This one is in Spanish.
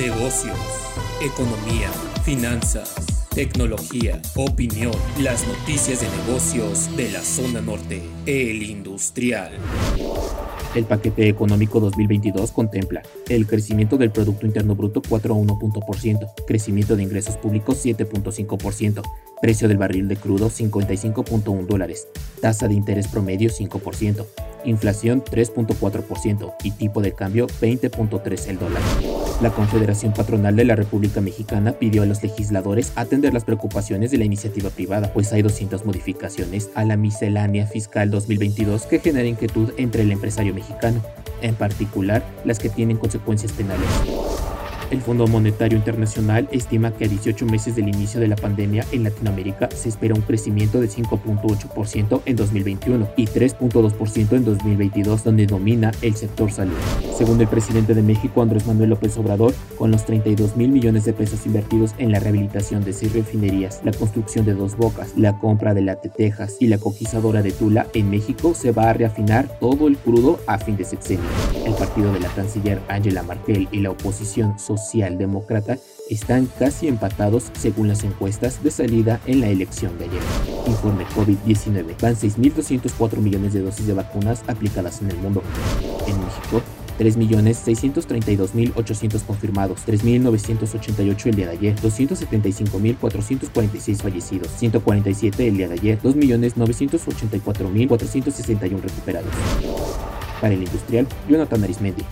negocios, economía, finanzas, tecnología, opinión, las noticias de negocios de la zona norte, el industrial. El paquete económico 2022 contempla el crecimiento del Producto Interno Bruto 4 a 1%, crecimiento de ingresos públicos 7.5%, precio del barril de crudo 55.1 dólares, tasa de interés promedio 5%, inflación 3.4% y tipo de cambio 20.3 el dólar. La Confederación Patronal de la República Mexicana pidió a los legisladores atender las preocupaciones de la iniciativa privada, pues hay 200 modificaciones a la miscelánea fiscal 2022 que genera inquietud entre el empresario mexicano, en particular las que tienen consecuencias penales. El Fondo Monetario Internacional estima que a 18 meses del inicio de la pandemia en Latinoamérica se espera un crecimiento de 5.8% en 2021 y 3.2% en 2022, donde domina el sector salud. Según el presidente de México, Andrés Manuel López Obrador, con los 32 mil millones de pesos invertidos en la rehabilitación de seis refinerías, la construcción de dos bocas, la compra de la Tetejas y la coquizadora de Tula, en México se va a reafinar todo el crudo a fin de sexenio. El partido de la canciller Angela Merkel y la oposición social socialdemócrata están casi empatados según las encuestas de salida en la elección de ayer. Informe COVID-19. Van 6.204 millones de dosis de vacunas aplicadas en el mundo. En México, 3.632.800 confirmados, 3.988 el día de ayer, 275.446 fallecidos, 147 el día de ayer, 2.984.461 recuperados. Para el industrial, Jonathan Arismendi,